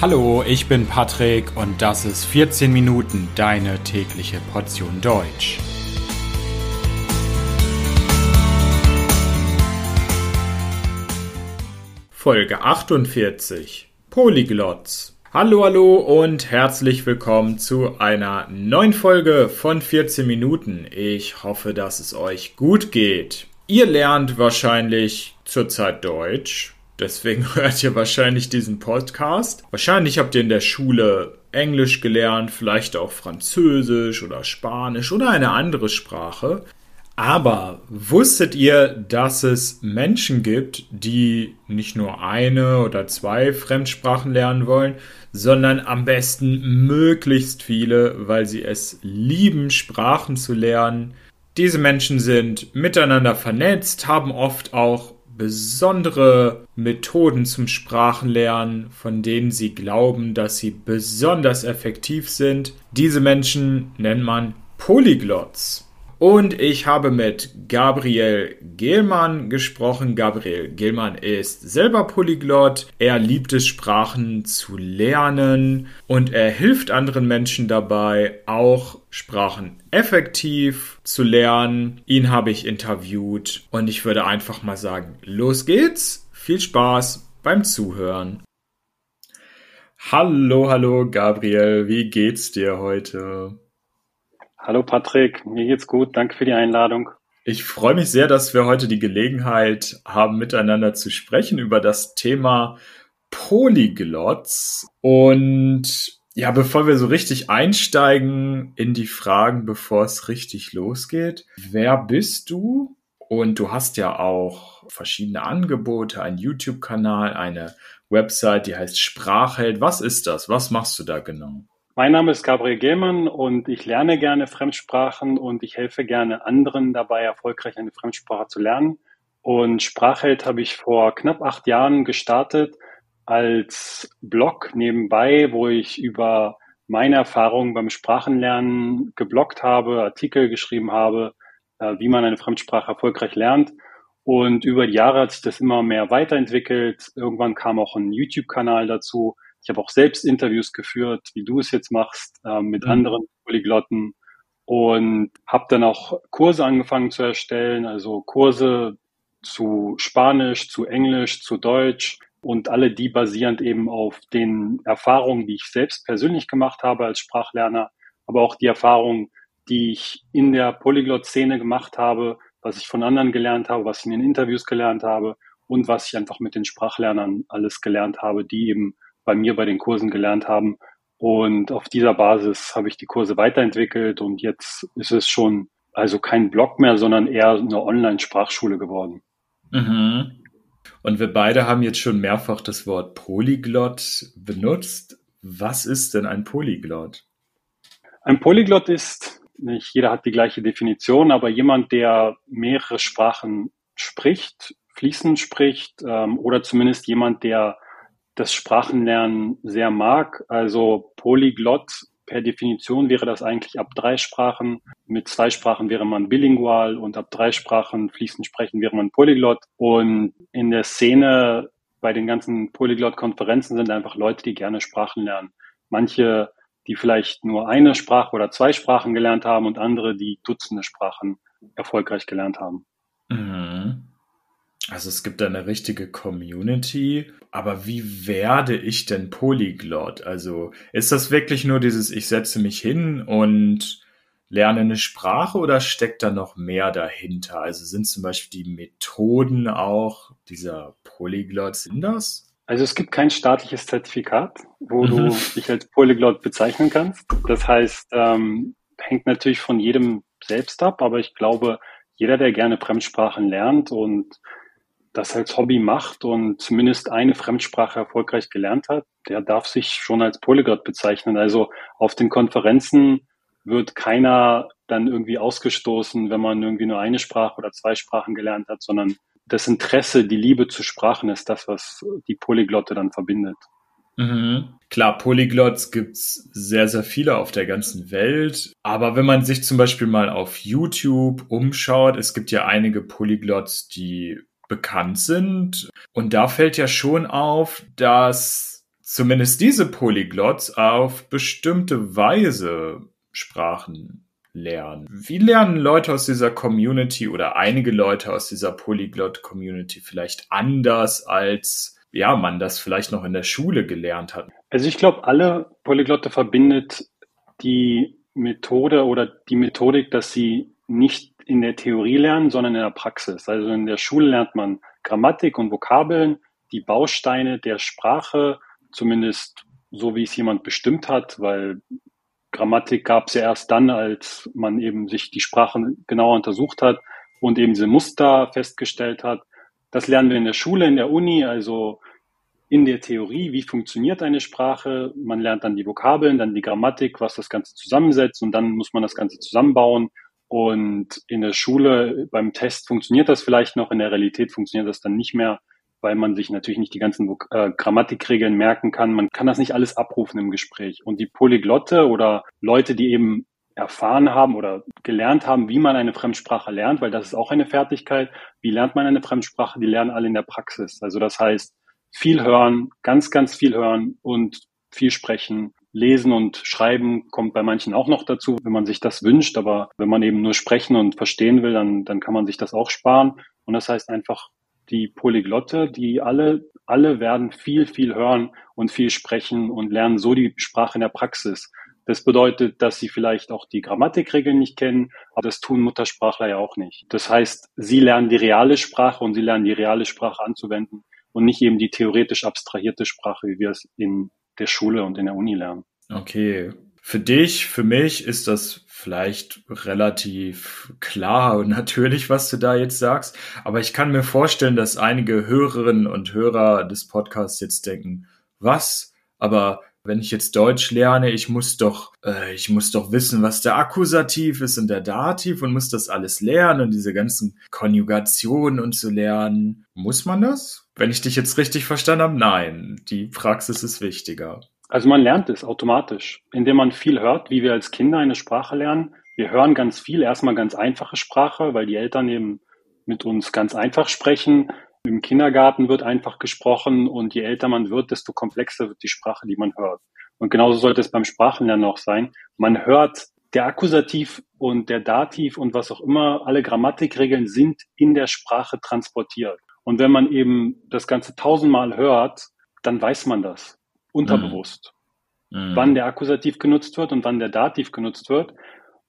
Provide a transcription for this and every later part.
Hallo, ich bin Patrick und das ist 14 Minuten deine tägliche Portion Deutsch. Folge 48 Polyglots. Hallo, hallo und herzlich willkommen zu einer neuen Folge von 14 Minuten. Ich hoffe, dass es euch gut geht. Ihr lernt wahrscheinlich zurzeit Deutsch. Deswegen hört ihr wahrscheinlich diesen Podcast. Wahrscheinlich habt ihr in der Schule Englisch gelernt, vielleicht auch Französisch oder Spanisch oder eine andere Sprache. Aber wusstet ihr, dass es Menschen gibt, die nicht nur eine oder zwei Fremdsprachen lernen wollen, sondern am besten möglichst viele, weil sie es lieben, Sprachen zu lernen? Diese Menschen sind miteinander vernetzt, haben oft auch besondere Methoden zum Sprachenlernen, von denen sie glauben, dass sie besonders effektiv sind. Diese Menschen nennt man Polyglots. Und ich habe mit Gabriel Gehlmann gesprochen. Gabriel Gehlmann ist selber Polyglott. Er liebt es, Sprachen zu lernen und er hilft anderen Menschen dabei, auch Sprachen effektiv zu lernen. Ihn habe ich interviewt und ich würde einfach mal sagen, los geht's. Viel Spaß beim Zuhören. Hallo, hallo Gabriel, wie geht's dir heute? Hallo Patrick, mir geht's gut. Danke für die Einladung. Ich freue mich sehr, dass wir heute die Gelegenheit haben, miteinander zu sprechen über das Thema Polyglots. Und ja, bevor wir so richtig einsteigen in die Fragen, bevor es richtig losgeht, wer bist du? Und du hast ja auch verschiedene Angebote, einen YouTube-Kanal, eine Website, die heißt Sprachheld. Was ist das? Was machst du da genau? Mein Name ist Gabriel Gehlmann und ich lerne gerne Fremdsprachen und ich helfe gerne anderen dabei, erfolgreich eine Fremdsprache zu lernen. Und Sprachheld habe ich vor knapp acht Jahren gestartet als Blog nebenbei, wo ich über meine Erfahrungen beim Sprachenlernen gebloggt habe, Artikel geschrieben habe, äh, wie man eine Fremdsprache erfolgreich lernt. Und über die Jahre hat sich das immer mehr weiterentwickelt. Irgendwann kam auch ein YouTube-Kanal dazu ich habe auch selbst Interviews geführt, wie du es jetzt machst, äh, mit mhm. anderen Polyglotten und habe dann auch Kurse angefangen zu erstellen, also Kurse zu Spanisch, zu Englisch, zu Deutsch und alle die basierend eben auf den Erfahrungen, die ich selbst persönlich gemacht habe als Sprachlerner, aber auch die Erfahrungen, die ich in der Polyglot-Szene gemacht habe, was ich von anderen gelernt habe, was ich in den Interviews gelernt habe und was ich einfach mit den Sprachlernern alles gelernt habe, die eben bei mir bei den Kursen gelernt haben. Und auf dieser Basis habe ich die Kurse weiterentwickelt und jetzt ist es schon also kein Blog mehr, sondern eher eine Online-Sprachschule geworden. Mhm. Und wir beide haben jetzt schon mehrfach das Wort Polyglott benutzt. Was ist denn ein Polyglott? Ein Polyglott ist, nicht jeder hat die gleiche Definition, aber jemand, der mehrere Sprachen spricht, fließend spricht ähm, oder zumindest jemand, der das Sprachenlernen sehr mag. Also Polyglott per Definition wäre das eigentlich ab drei Sprachen. Mit zwei Sprachen wäre man bilingual und ab drei Sprachen fließend sprechen wäre man Polyglott. Und in der Szene bei den ganzen Polyglott-Konferenzen sind einfach Leute, die gerne Sprachen lernen. Manche, die vielleicht nur eine Sprache oder zwei Sprachen gelernt haben und andere, die Dutzende Sprachen erfolgreich gelernt haben. Mhm. Also es gibt eine richtige Community, aber wie werde ich denn Polyglot? Also ist das wirklich nur dieses, ich setze mich hin und lerne eine Sprache oder steckt da noch mehr dahinter? Also sind zum Beispiel die Methoden auch dieser Polyglot, sind das? Also es gibt kein staatliches Zertifikat, wo mhm. du dich als Polyglot bezeichnen kannst. Das heißt, ähm, hängt natürlich von jedem selbst ab, aber ich glaube, jeder, der gerne Fremdsprachen lernt und das als Hobby macht und zumindest eine Fremdsprache erfolgreich gelernt hat, der darf sich schon als Polyglot bezeichnen. Also auf den Konferenzen wird keiner dann irgendwie ausgestoßen, wenn man irgendwie nur eine Sprache oder zwei Sprachen gelernt hat, sondern das Interesse, die Liebe zu Sprachen ist das, was die Polyglotte dann verbindet. Mhm. Klar, Polyglots gibt's sehr, sehr viele auf der ganzen Welt. Aber wenn man sich zum Beispiel mal auf YouTube umschaut, es gibt ja einige Polyglots, die bekannt sind. Und da fällt ja schon auf, dass zumindest diese Polyglots auf bestimmte Weise Sprachen lernen. Wie lernen Leute aus dieser Community oder einige Leute aus dieser Polyglot-Community vielleicht anders, als ja, man das vielleicht noch in der Schule gelernt hat? Also ich glaube, alle Polyglotte verbindet die Methode oder die Methodik, dass sie nicht in der Theorie lernen, sondern in der Praxis. Also in der Schule lernt man Grammatik und Vokabeln, die Bausteine der Sprache, zumindest so wie es jemand bestimmt hat, weil Grammatik gab es ja erst dann, als man eben sich die Sprachen genauer untersucht hat und eben diese Muster festgestellt hat. Das lernen wir in der Schule, in der Uni, also in der Theorie, wie funktioniert eine Sprache. Man lernt dann die Vokabeln, dann die Grammatik, was das Ganze zusammensetzt und dann muss man das Ganze zusammenbauen. Und in der Schule beim Test funktioniert das vielleicht noch, in der Realität funktioniert das dann nicht mehr weil man sich natürlich nicht die ganzen äh, Grammatikregeln merken kann. Man kann das nicht alles abrufen im Gespräch. Und die Polyglotte oder Leute, die eben erfahren haben oder gelernt haben, wie man eine Fremdsprache lernt, weil das ist auch eine Fertigkeit. Wie lernt man eine Fremdsprache? Die lernen alle in der Praxis. Also das heißt, viel hören, ganz, ganz viel hören und viel sprechen. Lesen und Schreiben kommt bei manchen auch noch dazu, wenn man sich das wünscht. Aber wenn man eben nur sprechen und verstehen will, dann, dann kann man sich das auch sparen. Und das heißt einfach die Polyglotte, die alle, alle werden viel, viel hören und viel sprechen und lernen so die Sprache in der Praxis. Das bedeutet, dass sie vielleicht auch die Grammatikregeln nicht kennen, aber das tun Muttersprachler ja auch nicht. Das heißt, sie lernen die reale Sprache und sie lernen die reale Sprache anzuwenden und nicht eben die theoretisch abstrahierte Sprache, wie wir es in der Schule und in der Uni lernen. Okay. Für dich, für mich ist das vielleicht relativ klar und natürlich, was du da jetzt sagst. Aber ich kann mir vorstellen, dass einige Hörerinnen und Hörer des Podcasts jetzt denken, was? Aber wenn ich jetzt Deutsch lerne, ich muss doch, äh, ich muss doch wissen, was der Akkusativ ist und der Dativ und muss das alles lernen und diese ganzen Konjugationen und zu lernen. Muss man das? Wenn ich dich jetzt richtig verstanden habe, nein. Die Praxis ist wichtiger. Also man lernt es automatisch, indem man viel hört, wie wir als Kinder eine Sprache lernen. Wir hören ganz viel, erstmal ganz einfache Sprache, weil die Eltern eben mit uns ganz einfach sprechen. Im Kindergarten wird einfach gesprochen und je älter man wird, desto komplexer wird die Sprache, die man hört. Und genauso sollte es beim Sprachenlernen auch sein. Man hört der Akkusativ und der Dativ und was auch immer, alle Grammatikregeln sind in der Sprache transportiert. Und wenn man eben das Ganze tausendmal hört, dann weiß man das unterbewusst. Mhm. Wann der Akkusativ genutzt wird und wann der Dativ genutzt wird.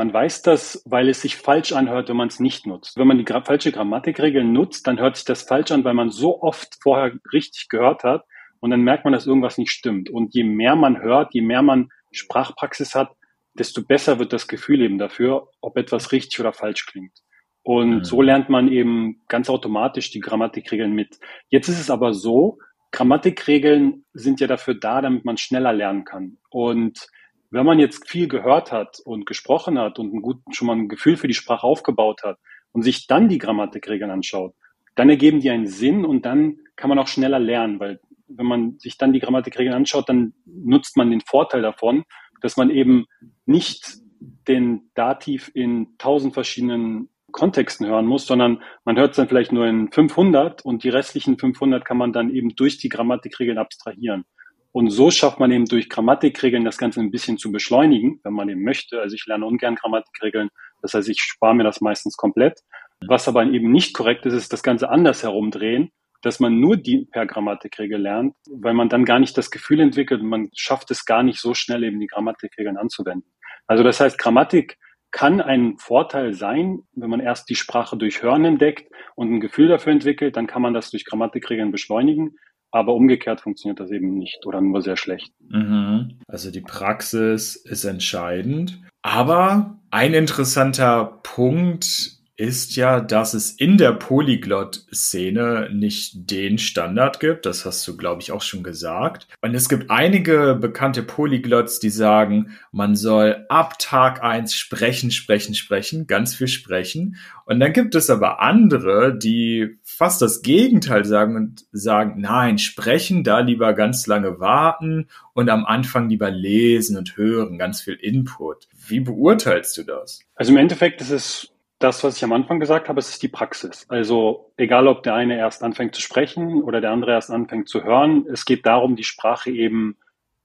Man weiß das, weil es sich falsch anhört, wenn man es nicht nutzt. Wenn man die gra falsche Grammatikregel nutzt, dann hört sich das falsch an, weil man so oft vorher richtig gehört hat und dann merkt man, dass irgendwas nicht stimmt. Und je mehr man hört, je mehr man Sprachpraxis hat, desto besser wird das Gefühl eben dafür, ob etwas richtig oder falsch klingt. Und mhm. so lernt man eben ganz automatisch die Grammatikregeln mit. Jetzt ist es aber so, Grammatikregeln sind ja dafür da, damit man schneller lernen kann. Und wenn man jetzt viel gehört hat und gesprochen hat und ein gut, schon mal ein Gefühl für die Sprache aufgebaut hat und sich dann die Grammatikregeln anschaut, dann ergeben die einen Sinn und dann kann man auch schneller lernen, weil wenn man sich dann die Grammatikregeln anschaut, dann nutzt man den Vorteil davon, dass man eben nicht den Dativ in tausend verschiedenen Kontexten hören muss, sondern man hört es dann vielleicht nur in 500 und die restlichen 500 kann man dann eben durch die Grammatikregeln abstrahieren. Und so schafft man eben durch Grammatikregeln das Ganze ein bisschen zu beschleunigen, wenn man eben möchte. Also ich lerne ungern Grammatikregeln, das heißt, ich spare mir das meistens komplett. Was aber eben nicht korrekt ist, ist das Ganze anders herumdrehen, dass man nur die per Grammatikregel lernt, weil man dann gar nicht das Gefühl entwickelt man schafft es gar nicht so schnell eben die Grammatikregeln anzuwenden. Also das heißt, Grammatik kann ein Vorteil sein, wenn man erst die Sprache durch Hören entdeckt und ein Gefühl dafür entwickelt, dann kann man das durch Grammatikregeln beschleunigen. Aber umgekehrt funktioniert das eben nicht oder nur sehr schlecht. Mhm. Also die Praxis ist entscheidend. Aber ein interessanter Punkt ist ja, dass es in der Polyglot-Szene nicht den Standard gibt. Das hast du, glaube ich, auch schon gesagt. Und es gibt einige bekannte Polyglots, die sagen, man soll ab Tag eins sprechen, sprechen, sprechen, ganz viel sprechen. Und dann gibt es aber andere, die fast das Gegenteil sagen und sagen, nein, sprechen, da lieber ganz lange warten und am Anfang lieber lesen und hören, ganz viel Input. Wie beurteilst du das? Also im Endeffekt ist es das, was ich am Anfang gesagt habe, es ist die Praxis. Also egal, ob der eine erst anfängt zu sprechen oder der andere erst anfängt zu hören, es geht darum, die Sprache eben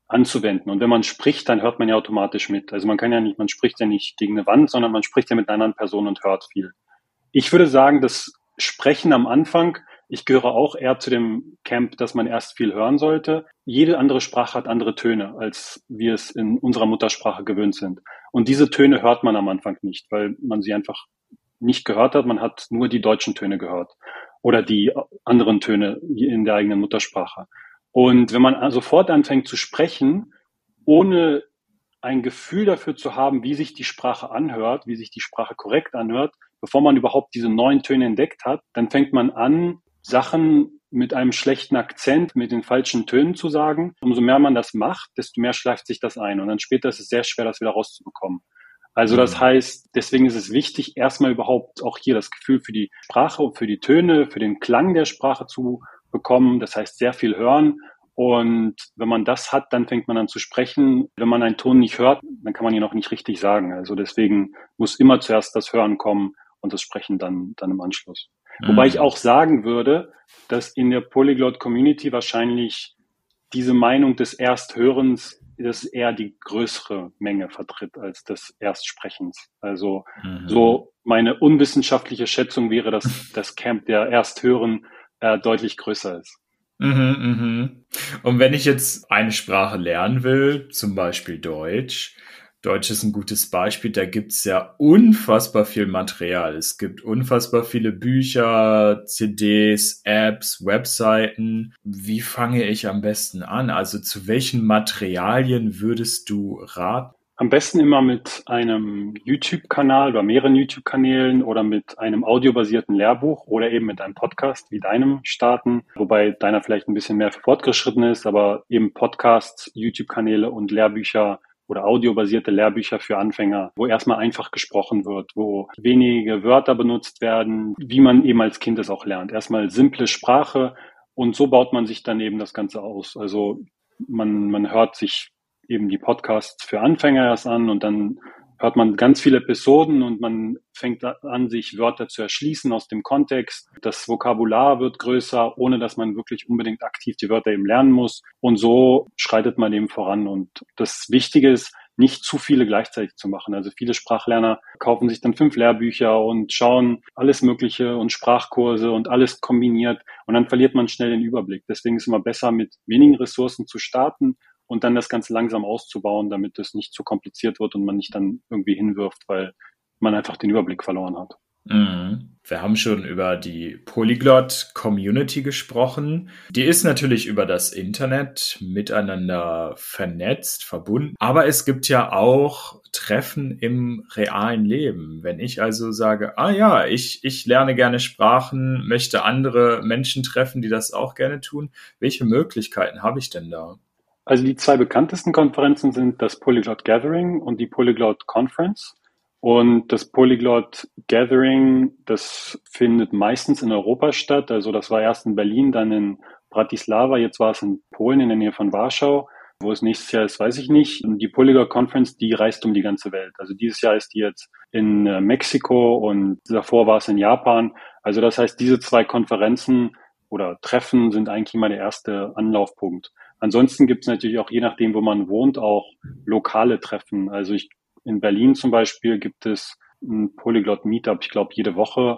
anzuwenden. Und wenn man spricht, dann hört man ja automatisch mit. Also man kann ja nicht, man spricht ja nicht gegen eine Wand, sondern man spricht ja mit einer anderen Person und hört viel. Ich würde sagen, das Sprechen am Anfang, ich gehöre auch eher zu dem Camp, dass man erst viel hören sollte. Jede andere Sprache hat andere Töne, als wir es in unserer Muttersprache gewöhnt sind. Und diese Töne hört man am Anfang nicht, weil man sie einfach nicht gehört hat. Man hat nur die deutschen Töne gehört oder die anderen Töne in der eigenen Muttersprache. Und wenn man sofort anfängt zu sprechen, ohne ein Gefühl dafür zu haben, wie sich die Sprache anhört, wie sich die Sprache korrekt anhört, bevor man überhaupt diese neuen Töne entdeckt hat, dann fängt man an, Sachen mit einem schlechten Akzent, mit den falschen Tönen zu sagen. Umso mehr man das macht, desto mehr schleift sich das ein. Und dann später ist es sehr schwer, das wieder rauszubekommen. Also das mhm. heißt, deswegen ist es wichtig, erstmal überhaupt auch hier das Gefühl für die Sprache und für die Töne, für den Klang der Sprache zu bekommen. Das heißt, sehr viel hören. Und wenn man das hat, dann fängt man an zu sprechen. Wenn man einen Ton nicht hört, dann kann man ihn auch nicht richtig sagen. Also deswegen muss immer zuerst das Hören kommen und das Sprechen dann, dann im Anschluss. Mhm. Wobei ich auch sagen würde, dass in der Polyglot Community wahrscheinlich diese Meinung des Ersthörens das eher die größere Menge vertritt als des Erstsprechens. Also mhm. so meine unwissenschaftliche Schätzung wäre, dass das Camp der Ersthören äh, deutlich größer ist. Mhm, mhm. Und wenn ich jetzt eine Sprache lernen will, zum Beispiel Deutsch, Deutsch ist ein gutes Beispiel. Da gibt's ja unfassbar viel Material. Es gibt unfassbar viele Bücher, CDs, Apps, Webseiten. Wie fange ich am besten an? Also zu welchen Materialien würdest du raten? Am besten immer mit einem YouTube-Kanal oder mehreren YouTube-Kanälen oder mit einem audiobasierten Lehrbuch oder eben mit einem Podcast wie deinem starten, wobei deiner vielleicht ein bisschen mehr fortgeschritten ist, aber eben Podcasts, YouTube-Kanäle und Lehrbücher oder audiobasierte Lehrbücher für Anfänger, wo erstmal einfach gesprochen wird, wo wenige Wörter benutzt werden, wie man eben als Kind es auch lernt. Erstmal simple Sprache und so baut man sich dann eben das Ganze aus. Also man, man hört sich eben die Podcasts für Anfänger erst an und dann hört man ganz viele Episoden und man fängt an, sich Wörter zu erschließen aus dem Kontext. Das Vokabular wird größer, ohne dass man wirklich unbedingt aktiv die Wörter eben lernen muss. Und so schreitet man eben voran. Und das Wichtige ist, nicht zu viele gleichzeitig zu machen. Also viele Sprachlerner kaufen sich dann fünf Lehrbücher und schauen alles Mögliche und Sprachkurse und alles kombiniert und dann verliert man schnell den Überblick. Deswegen ist es immer besser, mit wenigen Ressourcen zu starten und dann das Ganze langsam auszubauen, damit es nicht zu kompliziert wird und man nicht dann irgendwie hinwirft, weil man einfach den Überblick verloren hat. Mhm. Wir haben schon über die Polyglot Community gesprochen. Die ist natürlich über das Internet miteinander vernetzt, verbunden. Aber es gibt ja auch Treffen im realen Leben. Wenn ich also sage, ah ja, ich, ich lerne gerne Sprachen, möchte andere Menschen treffen, die das auch gerne tun. Welche Möglichkeiten habe ich denn da? Also die zwei bekanntesten Konferenzen sind das Polyglot Gathering und die Polyglot Conference. Und das Polyglot Gathering, das findet meistens in Europa statt. Also das war erst in Berlin, dann in Bratislava, jetzt war es in Polen in der Nähe von Warschau. Wo es nächstes Jahr ist, weiß ich nicht. Und die Polyglot Conference, die reist um die ganze Welt. Also dieses Jahr ist die jetzt in äh, Mexiko und davor war es in Japan. Also das heißt, diese zwei Konferenzen oder Treffen sind eigentlich immer der erste Anlaufpunkt. Ansonsten gibt es natürlich auch, je nachdem, wo man wohnt, auch lokale Treffen. Also ich, in Berlin zum Beispiel gibt es ein Polyglot Meetup, ich glaube, jede Woche.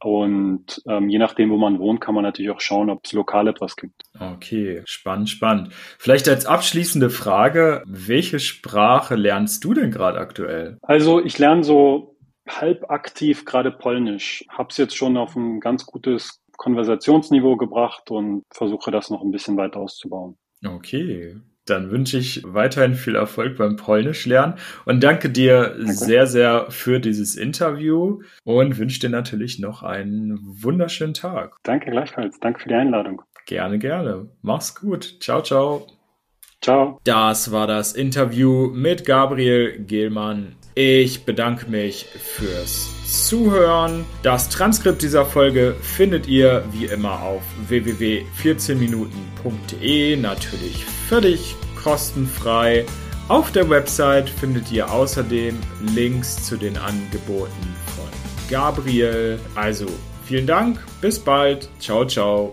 Und ähm, je nachdem, wo man wohnt, kann man natürlich auch schauen, ob es lokal etwas gibt. Okay, spannend, spannend. Vielleicht als abschließende Frage, welche Sprache lernst du denn gerade aktuell? Also ich lerne so halb aktiv gerade Polnisch. Hab's jetzt schon auf ein ganz gutes Konversationsniveau gebracht und versuche das noch ein bisschen weiter auszubauen. Okay, dann wünsche ich weiterhin viel Erfolg beim Polnisch lernen und danke dir okay. sehr, sehr für dieses Interview und wünsche dir natürlich noch einen wunderschönen Tag. Danke gleichfalls. Danke für die Einladung. Gerne, gerne. Mach's gut. Ciao, ciao. Ciao. Das war das Interview mit Gabriel Gehlmann. Ich bedanke mich fürs Zuhören. Das Transkript dieser Folge findet ihr wie immer auf www.14minuten.de. Natürlich völlig kostenfrei. Auf der Website findet ihr außerdem Links zu den Angeboten von Gabriel. Also, vielen Dank, bis bald, ciao, ciao.